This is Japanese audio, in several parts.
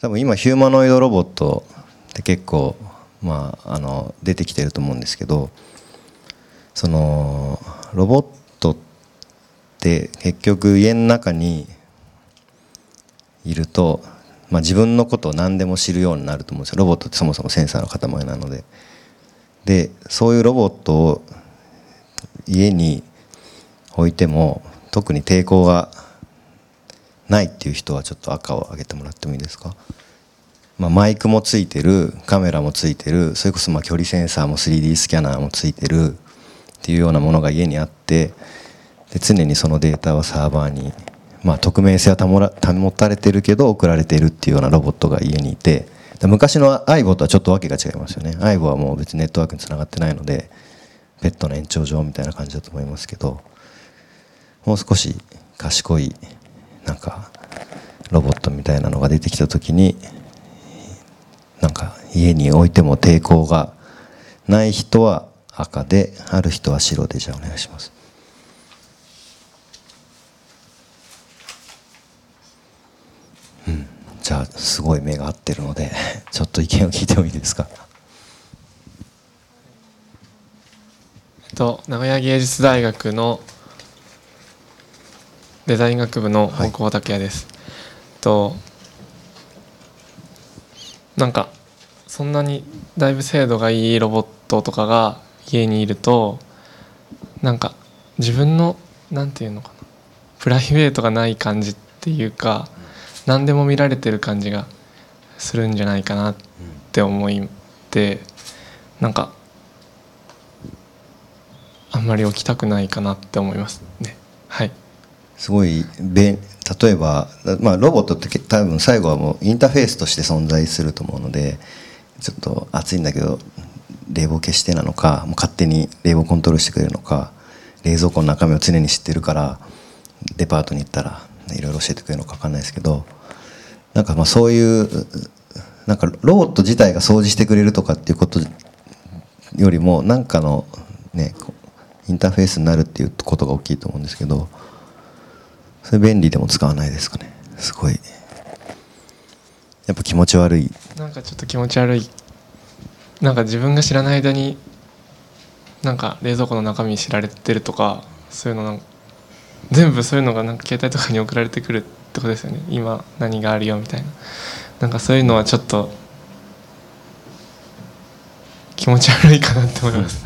多分今ヒューマノイドロボットって結構まああの出てきてると思うんですけどそのロボットって結局家の中にいると、まあ、自分のことを何でも知るようになると思うんですよ。ロボットってそもそもセンサーの塊なので。でそういうロボットを家に置いても特に抵抗がないっていう人はちょっと赤を上げてもらってもいいですか、まあ、マイクもついてるカメラもついてるそれこそま距離センサーも 3D スキャナーもついてるっていうようなものが家にあってで常にそのデータはサーバーに、まあ、匿名性は保たれてるけど送られてるっていうようなロボットが家にいて昔の AIBO とはちょっとわけが違いますよね。AIBO はもう別にネットワークにつながってないのでペットの延長上みたいな感じだと思いますけどもう少し賢いなんかロボットみたいなのが出てきた時になんか家に置いても抵抗がない人は赤である人は白でじゃあお願いします。うん。じゃあすごい目が合ってるので ちょっと意見を聞いてもいいですか？えっと名古屋芸術大学のデザイン学部の大久保拓也です、はい、となんかそんなにだいぶ精度がいいロボットとかが家にいるとなんか自分のなんていうのかなプライベートがない感じっていうか何でも見られてる感じがするんじゃないかなって思ってなんかあんまり置きたくないかなって思いますね。はいすごい例えば、まあ、ロボットって多分最後はもうインターフェースとして存在すると思うのでちょっと暑いんだけど冷房消してなのかもう勝手に冷房コントロールしてくれるのか冷蔵庫の中身を常に知ってるからデパートに行ったらいろいろ教えてくれるのか分かんないですけどなんかまあそういうなんかロボット自体が掃除してくれるとかっていうことよりも何かのねインターフェースになるっていうことが大きいと思うんですけどそれ便利でも使わないですかね。すごい。やっぱ気持ち悪い。なんかちょっと気持ち悪い。なんか自分が知らない間になんか冷蔵庫の中身知られてるとかそういうのなん全部そういうのがなんか携帯とかに送られてくるってことですよね。今何があるよみたいな。なんかそういうのはちょっと気持ち悪いかなって思います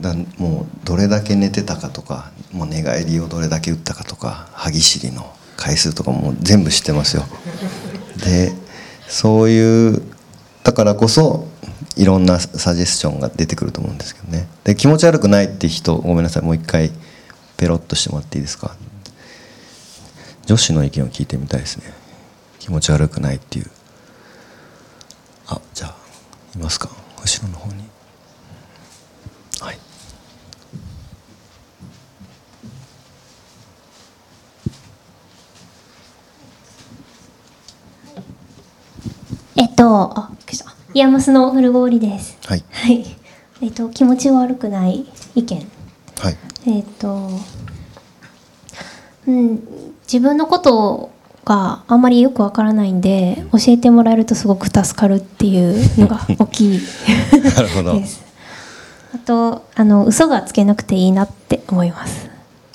だもうどれだけ寝てたかとかもう寝返りをどれだけ打ったかとか歯ぎしりの回数とかも全部知ってますよ。でそういうだからこそいろんなサジェスションが出てくると思うんですけどね。で気持ち悪くないって人ごめんなさいもう一回ペロッとしてもらっていいですか。女子の意見を聞いてみたいですね。気持ち悪くないっていう。あじゃあいますか？後ろの方にはいえっとあイヤマスの古氷です。はい。はい。えっと気持ち悪くない意見。はい。えっと、うん、自分のことがあんまりよくわからないんで、教えてもらえるとすごく助かるっていうのが 大きいなるほど。です。あとあの嘘がつけなくていいなって思います。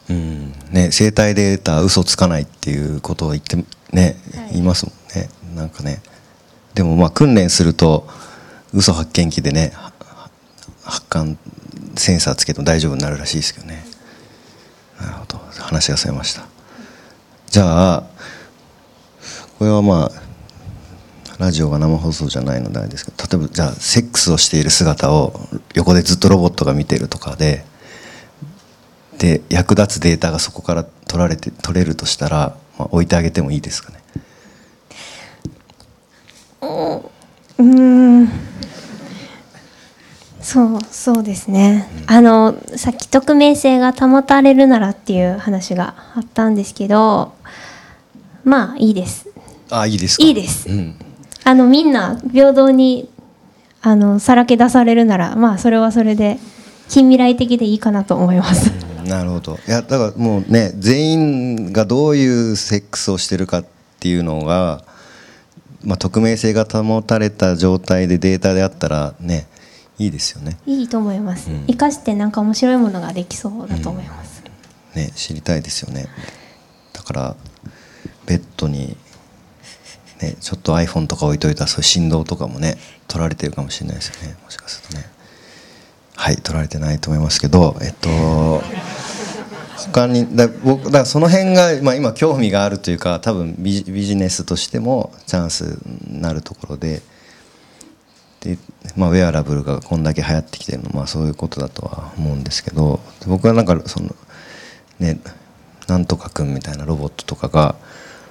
うんね生態で得た嘘つかないっていうことを言ってね、はい、言いますもんね。なんかね。でもまあ訓練すると嘘発見器でね発艦センサーつけても大丈夫になるらしいですけどね。なるほど。話がそれました。じゃあこれはまあラジオが生放送じゃないのであれですけど例えばじゃあセックスをしている姿を横でずっとロボットが見てるとかでで役立つデータがそこから取られて取れるとしたら、まあ、置いてあげてもいいですかね。うん。そうそうですね、うん、あのさっき匿名性が保たれるならっていう話があったんですけどまあいいです。あいいですいいです、うん、あのみんな平等にあのさらけ出されるならまあそれはそれで近未来的でいいかなと思います、うん、なるほど。いやだからもうね全員がどういうセックスをしてるかっていうのがまあ、匿名性が保たれた状態でデータであったらねいいですよね。いいと思います、うん。生かしてなんか面白いものができそうだと思います、ね知りたいですよね。だからベッドに、ね、ちょっと iPhone とか置いといたらそういう振動とかもね取られてるかもしれないですよね。もしかするとね。はい取られてないと思いますけどえっと他にだ僕だからその辺が、まあ、今興味があるというか多分ビジネスとしてもチャンスになるところでで、まあ、ウェアラブルがこんだけ流行ってきてるの、まあ、そういうことだとは思うんですけど僕はなんかそのねなんとかくんみたいなロボットとかが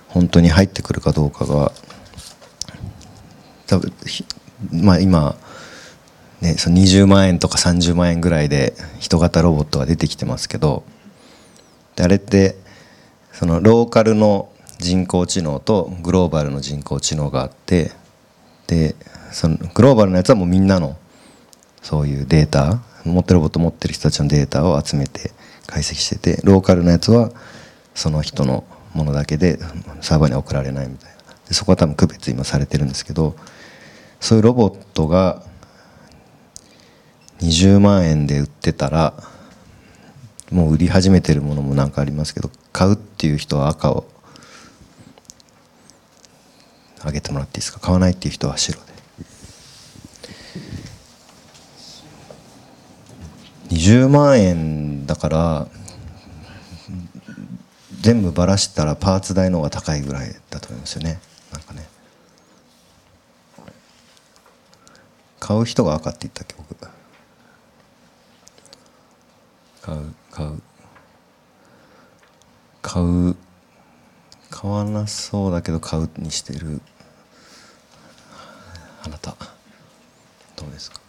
本当に入ってくるかどうかが多分まあ今ね、その20万円とか30万円ぐらいで人型ロボットが出てきてますけどあれってそのローカルの人工知能とグローバルの人工知能があってでそのグローバルのやつはもうみんなのそういうデータ持ってるロボット持ってる人たちのデータを集めて解析しててローカルのやつはその人のものだけでサーバーに送られないみたいな。でそこは多分区別今されてるんですけどそういうロボットが20万円で売ってたらもう売り始めてるものもなんかありますけど買うっていう人は赤を上げてもらっていいですか？買わないっていう人は白で。20万円だから全部ばらしたらパーツ代の方が高いぐらいだと思いますよね。なんかね。買う人が赤って言ったっけ僕買う買う買う。買わなそうだけど買うにしてる。あなた。どうですか？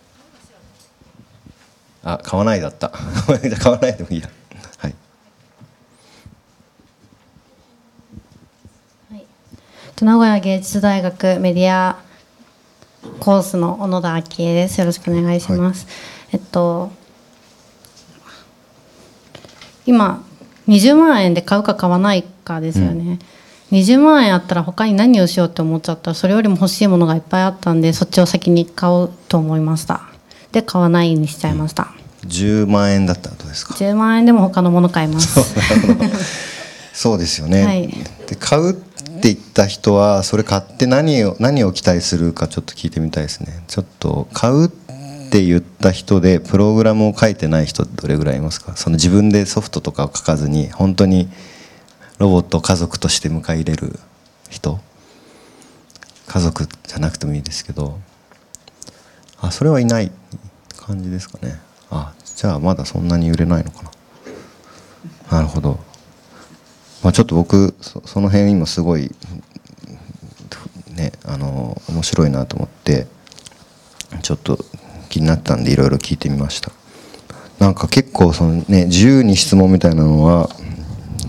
あ買わないだった。買わないでもいいや。はい。名古屋芸術大学メディアコースの小野田昭恵です。よろしくお願いします。えっと今20万円で買うか買わないかですよね。20万円あったら他に何をしようって思っちゃったらそれよりも欲しいものがいっぱいあったんでそっちを先に買おうと思いました。で買わないにしちゃいました。10万円だったらどうですか10万円でも他のもの買います。そうですよね、はいで買うって言った人はそれ買って何を何を期待するかちょっと聞いてみたいですねちょっと買うってって言った人でプログラムを書いてない人どれぐらいいますか？その自分でソフトとかを書かずに本当にロボットを家族として迎え入れる人？家族じゃなくてもいいですけど。あそれはいない感じですかね。あじゃあまだそんなに売れないのかな。なるほど。まあ、ちょっと僕そその辺今すごいねあの面白いなと思ってちょっと気になったんでいろいろ聞いてみました。なんか結構そのね自由に質問みたいなのは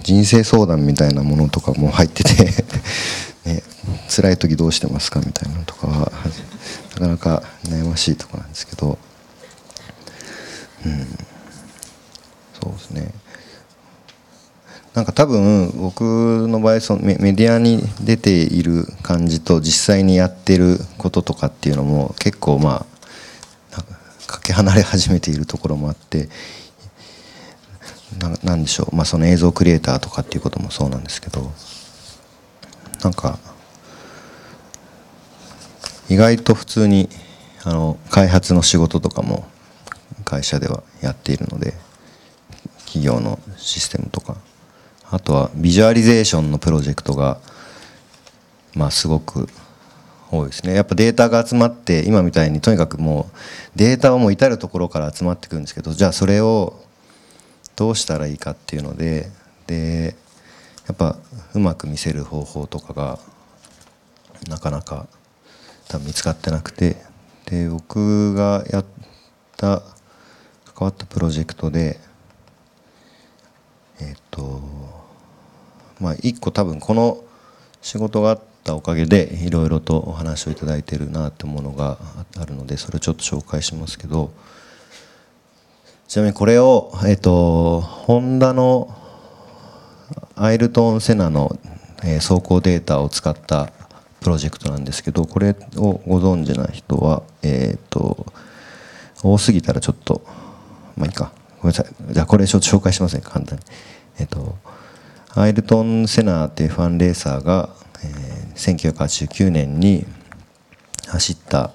人生相談みたいなものとかも入ってて ね辛い時どうしてますかみたいなのとかはなかなか悩ましいとこなんですけど。うん。そうですね。なんか多分僕の場合そのメディアに出ている感じと実際にやってることとかっていうのも結構まあかけ離れ始めているところもあってななんでしょう、まあ、その映像クリエイターとかっていうこともそうなんですけどなんか意外と普通にあの開発の仕事とかも会社ではやっているので企業のシステムとか。あとはビジュアリゼーションのプロジェクトがまあすごく多いですね。やっぱデータが集まって今みたいにとにかくもうデータはもう至る所から集まってくるんですけどじゃあそれをどうしたらいいかっていうのででやっぱうまく見せる方法とかがなかなか多分見つかってなくてで僕がやった関わったプロジェクトでえっ、とまあ一個多分この仕事があってたおかげでいろいろとお話をいただいてるなってものがあるのでそれをちょっと紹介しますけどちなみにこれをえっ、とホンダのアイルトン・セナの、え走行データを使ったプロジェクトなんですけどこれをご存知な人はえっ、と多すぎたらちょっとまあいいか。ごめんなさい。じゃあこれちょっと紹介しますね簡単に。えっ、とアイルトン・セナーっていうファンレーサーが、えー1989年に走った、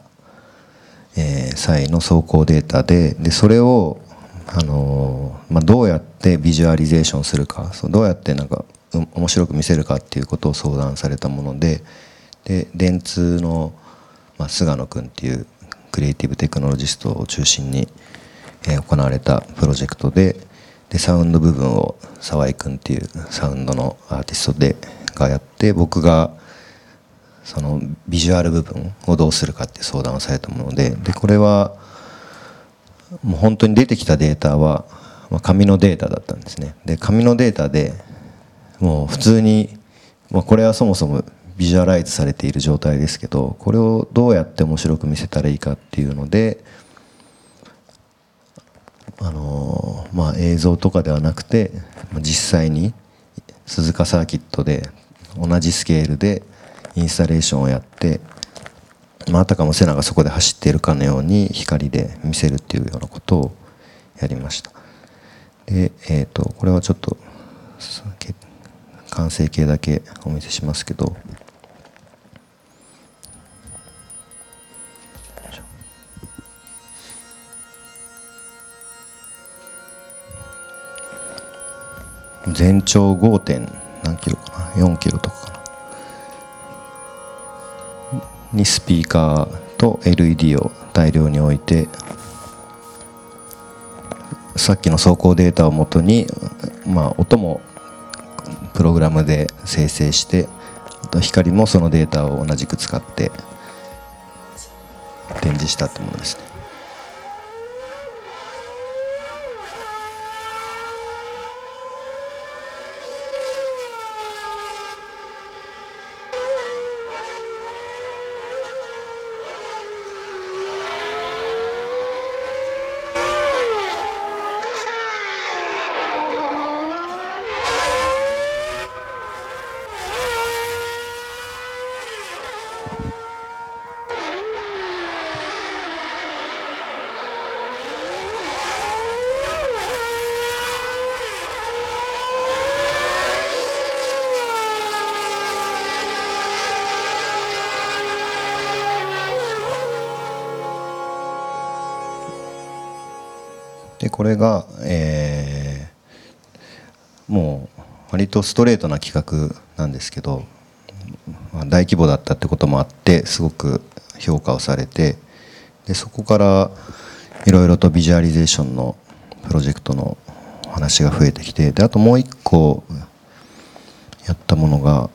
えー際の走行データででそれを、あのーまあ、どうやってビジュアリゼーションするかそうどうやってなんか面白く見せるかっていうことを相談されたものでで電通の、まあ、菅野君っていうクリエイティブテクノロジストを中心に、えー行われたプロジェクトででサウンド部分を沢井君っていうサウンドのアーティストでがやって僕がそのビジュアル部分をどうするかって相談をされたものででこれはもう本当に出てきたデータは、まあ、紙のデータだったんですね。で紙のデータでもう普通に、まあ、これはそもそもビジュアライズされている状態ですけどこれをどうやって面白く見せたらいいかっていうのであのまあ、映像とかではなくて実際に鈴鹿サーキットで同じスケールでインスタレーションをやって、まあ、たかもセナがそこで走っているかのように光で見せるっていうようなことをやりました。で、えー、とこれはちょっと完成形だけお見せしますけど。全長 5. 点何キロかな？4キロとか。にスピーカーと LED を大量に置いてさっきの走行データをもとに、まあ、音もプログラムで生成してあと光もそのデータを同じく使って展示したってものですね。これが、えーもう割とストレートな企画なんですけど、まあ大規模だったってこともあってすごく評価をされてでそこからいろいろとビジュアリゼーションのプロジェクトの話が増えてきてであともう一個やったものが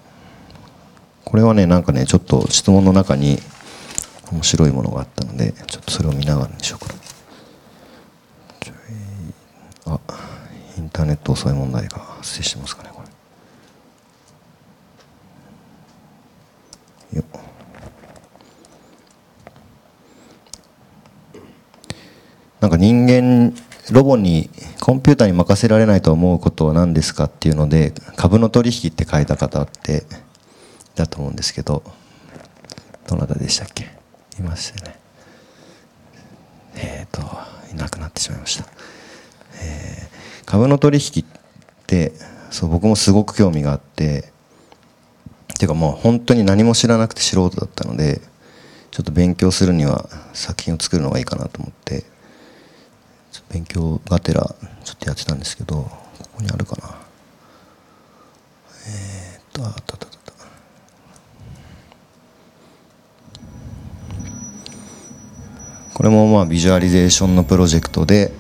これはねなんかねちょっと質問の中に面白いものがあったのでちょっとそれを見ながらにしようかな。あインターネット遅い問題が発生してますかねこれ。よなんか人間ロボにコンピューターに任せられないと思うことは何ですかっていうので株の取引って書いた方ってだと思うんですけどどなたでしたっけ？いましたね。えっ、といなくなってしまいました。えー株の取引ってそう僕もすごく興味があってっていうかもう本当に何も知らなくて素人だったのでちょっと勉強するには作品を作るのがいいかなと思って勉強がてらちょっとやってたんですけどここにあるかな。えーっとああったあったあった。これもまあビジュアリゼーションのプロジェクトで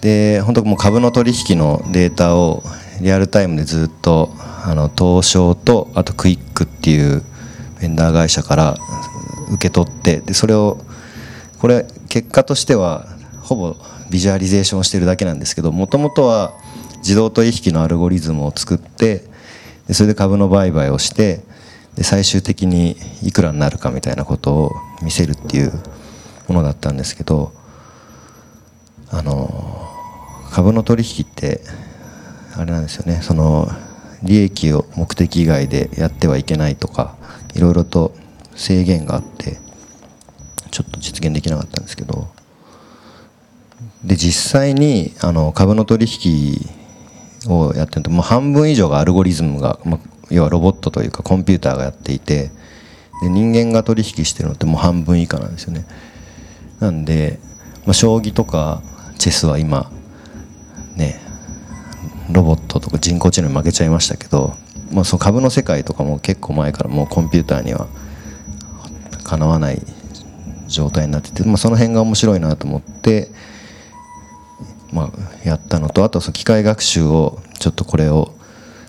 で本当もう株の取引のデータをリアルタイムでずっとあの東証とあとクイックっていうベンダー会社から受け取ってでそれをこれ結果としてはほぼビジュアリゼーションしてるだけなんですけどもともとは自動取引のアルゴリズムを作ってでそれで株の売買をしてで最終的にいくらになるかみたいなことを見せるっていうものだったんですけどあの株の取引ってあれなんですよね。その利益を目的以外でやってはいけないとかいろいろと制限があってちょっと実現できなかったんですけど。で実際にあの株の取引をやってるともう半分以上がアルゴリズムが、まあ、要はロボットというかコンピューターがやっていてで人間が取引してるのってもう半分以下なんですよね。なんで、まあ、将棋とかチェスは今ねロボットとか人工知能に負けちゃいましたけど、まあ、その株の世界とかも結構前からもうコンピューターにはかなわない状態になってて、まあ、その辺が面白いなと思って、まあ、やったのとあとその機械学習をちょっとこれを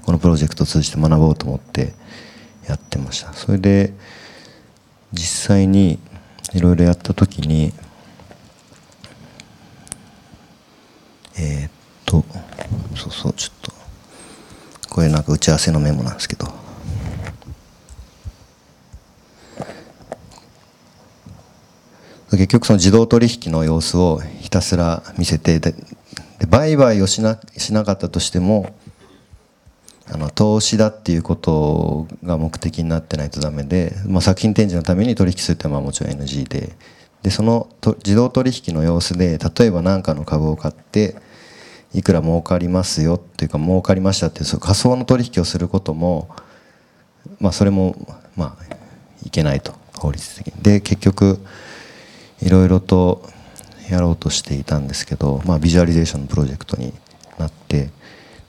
このプロジェクトを通じて学ぼうと思ってやってました。それで実際にいろいろやった時にえー、っとそうそうちょっとこれなんか打ち合わせのメモなんですけど。結局その自動取引の様子をひたすら見せてで売買をしなしなかったとしてもあの投資だっていうことが目的になってないとダメで、まあ、作品展示のために取引するってのはもちろん NG ででそのと自動取引の様子で例えば何かの株を買っていくら儲かりますよっていうか儲かりましたっていう仮想の取引をすることも、まあ、それもまあいけないと法律的に。で結局いろいろとやろうとしていたんですけど、まあ、ビジュアリゼーションのプロジェクトになって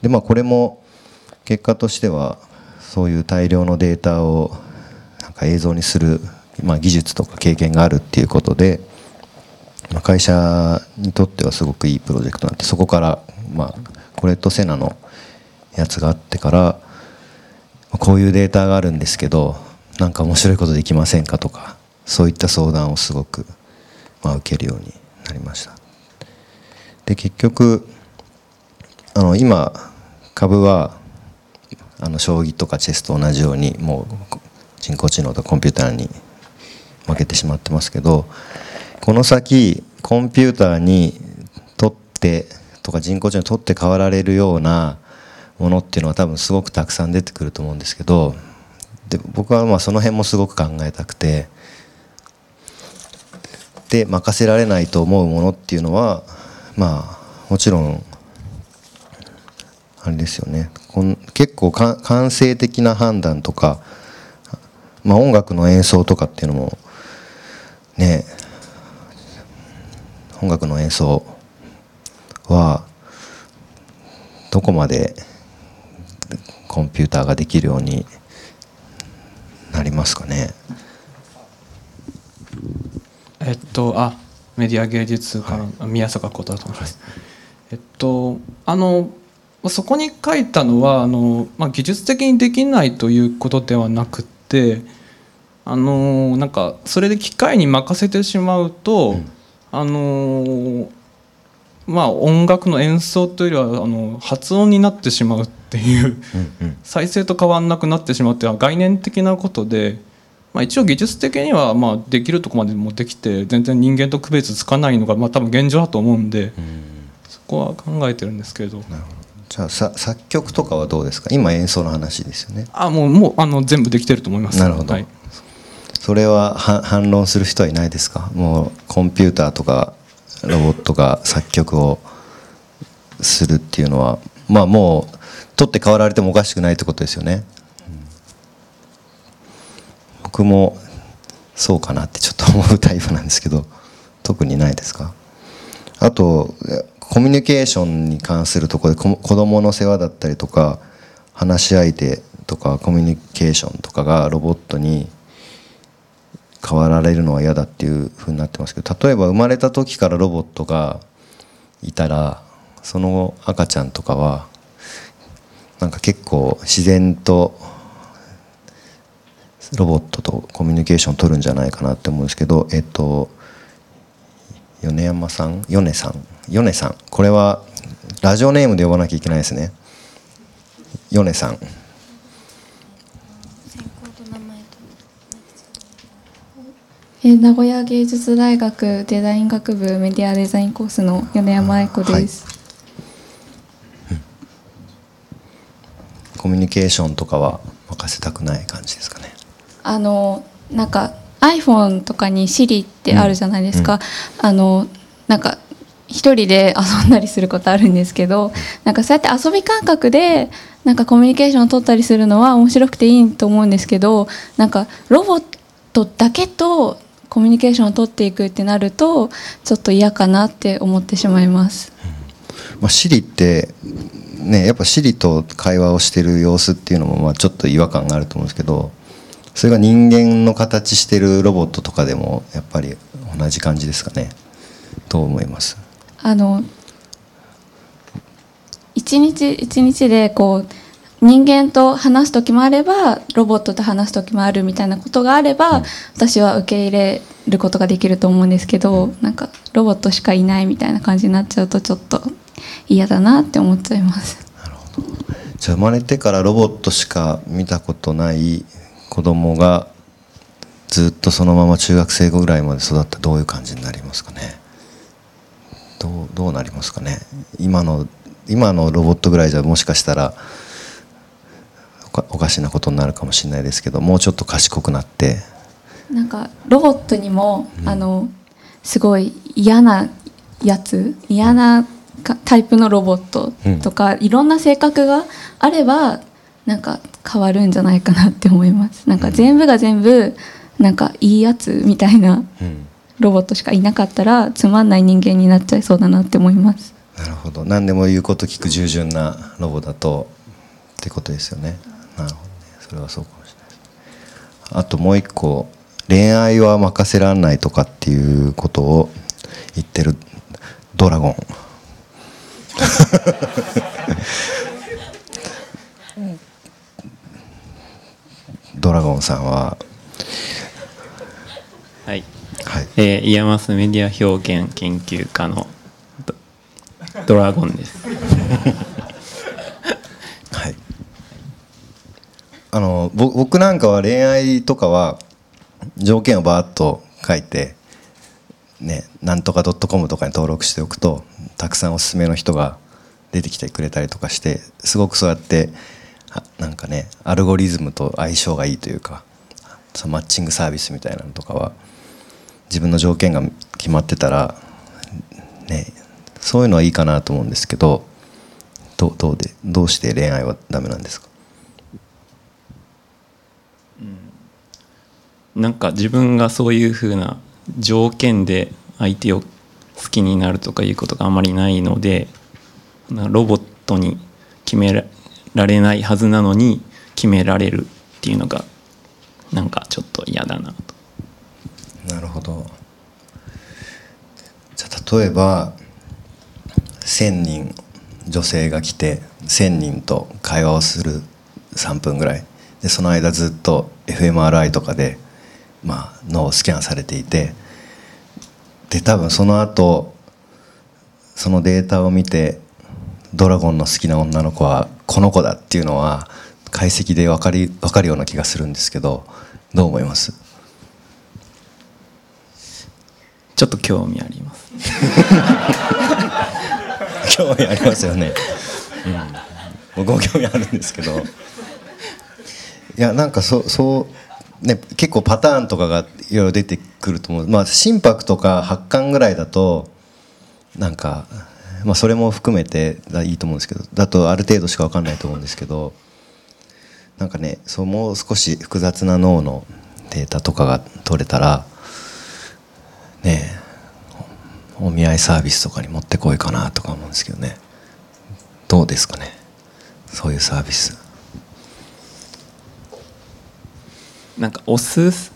で、まあ、これも結果としてはそういう大量のデータをなんか映像にする、まあ、技術とか経験があるっていうことで、まあ、会社にとってはすごくいいプロジェクトになってそこから、まあ、これとセナのやつがあってからこういうデータがあるんですけどなんか面白いことできませんかとかそういった相談をすごくまあ、受けるようになりました。で結局あの今株はあの将棋とかチェスと同じようにもう人工知能とコンピューターに負けてしまってますけどこの先コンピューターにとってとか人工知能にとって変わられるようなものっていうのは多分すごくたくさん出てくると思うんですけどで僕はまあその辺もすごく考えたくてで任せられないと思うものっていうのはまあもちろんあれですよね。こん結構感性的な判断とか、まあ、音楽の演奏とかっていうのもね音楽の演奏はどこまでコンピューターができるようになりますかね？えっとあメディア芸術家の宮坂幸太だと思います。えっとあのそこに書いたのはあの、まあ、技術的にできないということではなくてあのなんかそれで機械に任せてしまうと、うん、あのまあ音楽の演奏というよりはあの発音になってしまうっていう、再生と変わらなくなってしまうっていうのは概念的なことでまあ、一応技術的にはまあできるとこまでもできて全然人間と区別つかないのがまあ多分現状だと思うんで、そこは考えてるんですけど。なるほど。じゃあさ作曲とかはどうですか？今演奏の話ですよね。あもうもうあの全部できてると思います。なるほど、はい、それは反論する人はいないですか？もうコンピューターとかロボットが作曲をするっていうのは。まあもう取って代わられてもおかしくないってことですよね。僕もそうかなってちょっと思うタイプなんですけど。特にないですか？あとコミュニケーションに関するところで子供の世話だったりとか話し相手とかコミュニケーションとかがロボットに変わられるのは嫌だっていうふうになってますけど例えば生まれた時からロボットがいたらその赤ちゃんとかはなんか結構自然とロボットとコミュニケーションを取るんじゃないかなって思うんですけどえっと米山さん？米さん？米さん。これはラジオネームで呼ばなきゃいけないですね。米さん。え名古屋芸術大学デザイン学部メディアデザインコースの米山愛子です、はい、ココミュニケーションとかは任せたくない感じですかね。あのなんか iPhone とかに Siri ってあるじゃないですか、うん。あのなんか一人で遊んだりすることあるんですけどなんかそうやって遊び感覚でなんかコミュニケーションを取ったりするのは面白くていいと思うんですけどなんかロボットだけとコミュニケーションを取っていくってなるとちょっと嫌かなって思ってしまいます。まあ、シリってねやっぱシリと会話をしてる様子っていうのもまあちょっと違和感があると思うんですけどそれが人間の形してるロボットとかでもやっぱり同じ感じですかね。どう思います？あの一日一日でこう人間と話す時もあればロボットと話す時もあるみたいなことがあれば、私は受け入れることができると思うんですけど、なんかロボットしかいないみたいな感じになっちゃうとちょっと嫌だなって思っちゃいます。じゃあ生まれてからロボットしか見たことない子供がずっとそのまま中学生ぐらいまで育ったらどういう感じになりますかね？どうどうなりますかね？今の今のロボットぐらいじゃもしかしたらおかしなことになるかもしれないですけどもうちょっと賢くなって。なんかロボットにも、あのすごい嫌なやつ嫌なかタイプのロボットとか、いろんな性格があればなんか変わるんじゃないかなって思います。なんか全部が全部なんかいいやつみたいなうん。ロボットしかいなかったらつまんない人間になっちゃいそうだなって思います。なるほど。何でも言うこと聞く従順なロボだとってことですよねなるほどね。それはそうかもしれないです。あともう一個恋愛は任せられないとかっていうことを言ってるドラゴン。ドラゴンさんは。はい、はい。えー、イヤマスメディア表現研究家のドドラゴンです。はい、あの僕なんかは恋愛とかは条件をバーッと書いて、ね、なんとか .com とかに登録しておくとたくさんおすすめの人が出てきてくれたりとかしてすごくそうやってなんかねアルゴリズムと相性がいいというかそのマッチングサービスみたいなのとかは自分の条件が決まってたら、ね、そういうのはいいかなと思うんですけどどどうでどうして恋愛はダメなんですか？なんか自分がそういうふうな条件で相手を好きになるとかいうことがあまりないのでロボットに決められないはずなのに決められるっていうのがなんかちょっと嫌だなと。なるほどじゃあ例えば1,000人女性が来て1,000人と会話をする3分ぐらいでその間ずっと fMRI とかで、まあ、脳をスキャンされていてで多分その後そのデータを見てドラゴンの好きな女の子はこの子だっていうのは解析で分かり分かるような気がするんですけどどう思います？ちょっと興味あります。興味ありますよね、うん、僕も興味あるんですけど。いやなんかそそうね結構パターンとかがいろいろ出てくると思う。まあ心拍とか発汗ぐらいだとなんか、まあ、それも含めていいと思うんですけどだとある程度しか分かんないと思うんですけどなんかねそうもう少し複雑な脳のデータとかが取れたらねお見合いサービスとかにもってこいかなとか思うんですけどね。どうですかね？そういうサービス。なんか押す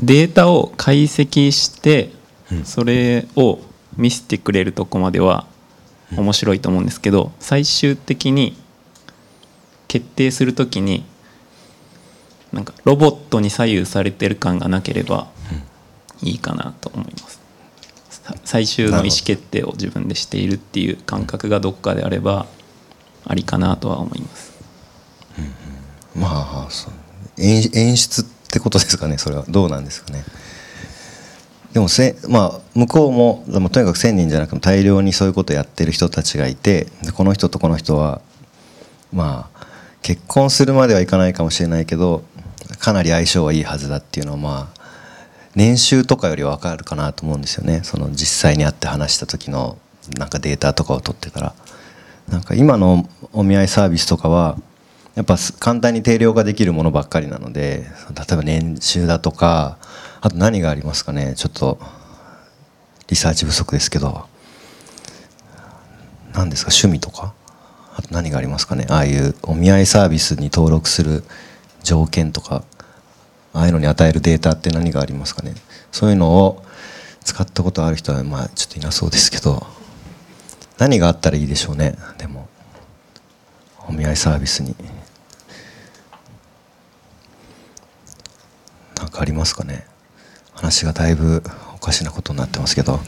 データを解析してそれを見せてくれるとこまでは面白いと思うんですけど最終的に決定するときになんかロボットに左右されてる感がなければいいかなと思います。さ最終の意思決定を自分でしているっていう感覚がどっかであればありかなとは思います。まあそう演演出ってことですかねそれは。どうなんですかね。でもせ、まあ、向こうもとにかく1,000人じゃなくても大量にそういうことをやってる人たちがいてこの人とこの人はまあ結婚するまではいかないかもしれないけどかなり相性はいいはずだっていうのはまあ年収とかより分かるかなと思うんですよね。その実際に会って話した時のなんかデータとかを取ってたら。なんか今のお見合いサービスとかはやっぱ簡単に定量ができるものばっかりなので例えば年収だとかあと何がありますかね？ちょっとリサーチ不足ですけど。何ですか？趣味とか？あと何がありますかね？ああいうお見合いサービスに登録する条件とかああいうのに与えるデータって何がありますかね？そういうのを使ったことある人はまあちょっといなそうですけど。何があったらいいでしょうね？でもお見合いサービスに。分かりますかね？話がだいぶおかしなことになってますけど。